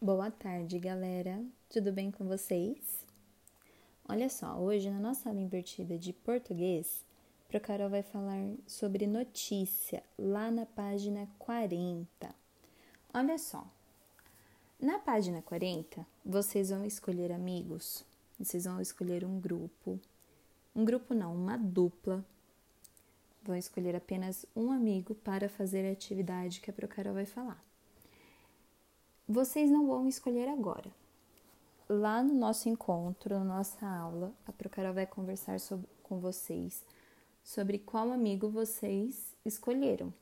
Boa tarde, galera. Tudo bem com vocês? Olha só, hoje na nossa aula invertida de português, Pro Carol vai falar sobre notícia lá na página 40. Olha só. Na página 40, vocês vão escolher amigos, vocês vão escolher um grupo. Um grupo não, uma dupla. Vão escolher apenas um amigo para fazer a atividade que a Pro Carol vai falar. Vocês não vão escolher agora. Lá no nosso encontro, na nossa aula, a Procarol vai conversar sobre, com vocês sobre qual amigo vocês escolheram.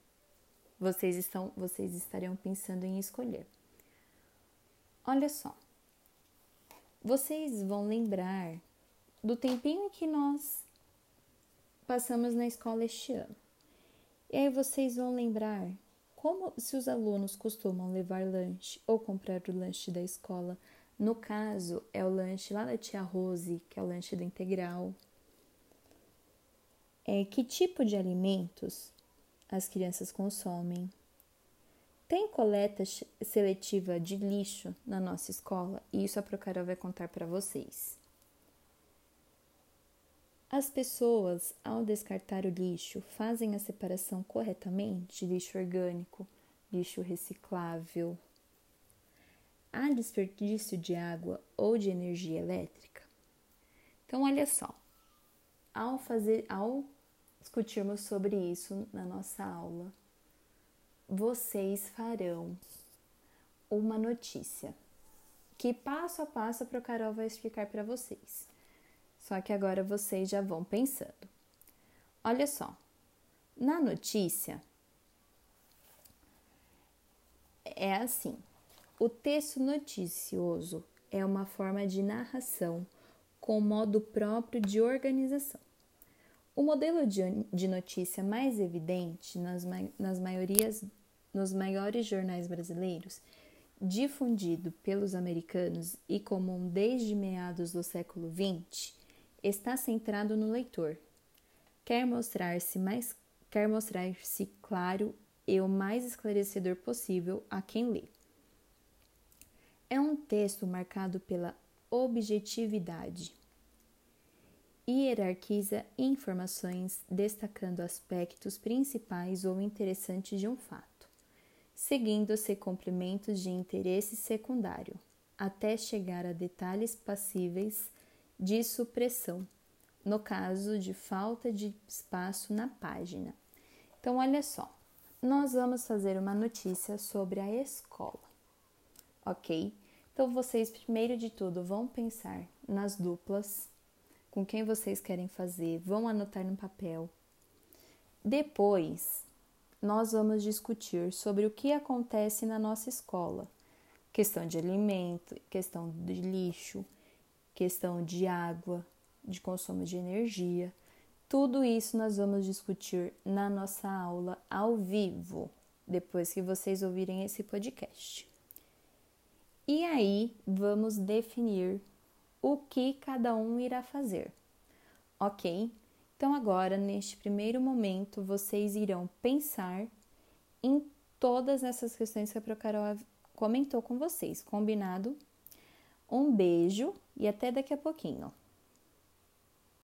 Vocês estão, vocês estariam pensando em escolher. Olha só. Vocês vão lembrar do tempinho que nós passamos na escola este ano. E aí vocês vão lembrar como se os alunos costumam levar lanche ou comprar o lanche da escola. No caso, é o lanche lá da tia Rose, que é o lanche do integral. É, que tipo de alimentos as crianças consomem? Tem coleta seletiva de lixo na nossa escola e isso a Procarol vai contar para vocês. As pessoas, ao descartar o lixo, fazem a separação corretamente de lixo orgânico, lixo reciclável. Há desperdício de água ou de energia elétrica? Então, olha só. Ao fazer, ao discutirmos sobre isso na nossa aula, vocês farão uma notícia que passo a passo a Carol vai explicar para vocês. Só que agora vocês já vão pensando. Olha só, na notícia é assim: o texto noticioso é uma forma de narração com modo próprio de organização. O modelo de notícia mais evidente nas, nas maiorias, nos maiores jornais brasileiros, difundido pelos americanos e comum desde meados do século XX, está centrado no leitor. Quer mostrar-se mais quer mostrar-se claro e o mais esclarecedor possível a quem lê. É um texto marcado pela objetividade. Hierarquiza informações destacando aspectos principais ou interessantes de um fato, seguindo-se complementos de interesse secundário, até chegar a detalhes passíveis de supressão, no caso de falta de espaço na página. Então, olha só, nós vamos fazer uma notícia sobre a escola, ok? Então, vocês, primeiro de tudo, vão pensar nas duplas, com quem vocês querem fazer, vão anotar no papel. Depois, nós vamos discutir sobre o que acontece na nossa escola, questão de alimento, questão de lixo, questão de água, de consumo de energia. Tudo isso nós vamos discutir na nossa aula ao vivo, depois que vocês ouvirem esse podcast. E aí vamos definir o que cada um irá fazer, ok? Então, agora, neste primeiro momento, vocês irão pensar em todas essas questões que a Procarol comentou com vocês, combinado? Um beijo e até daqui a pouquinho.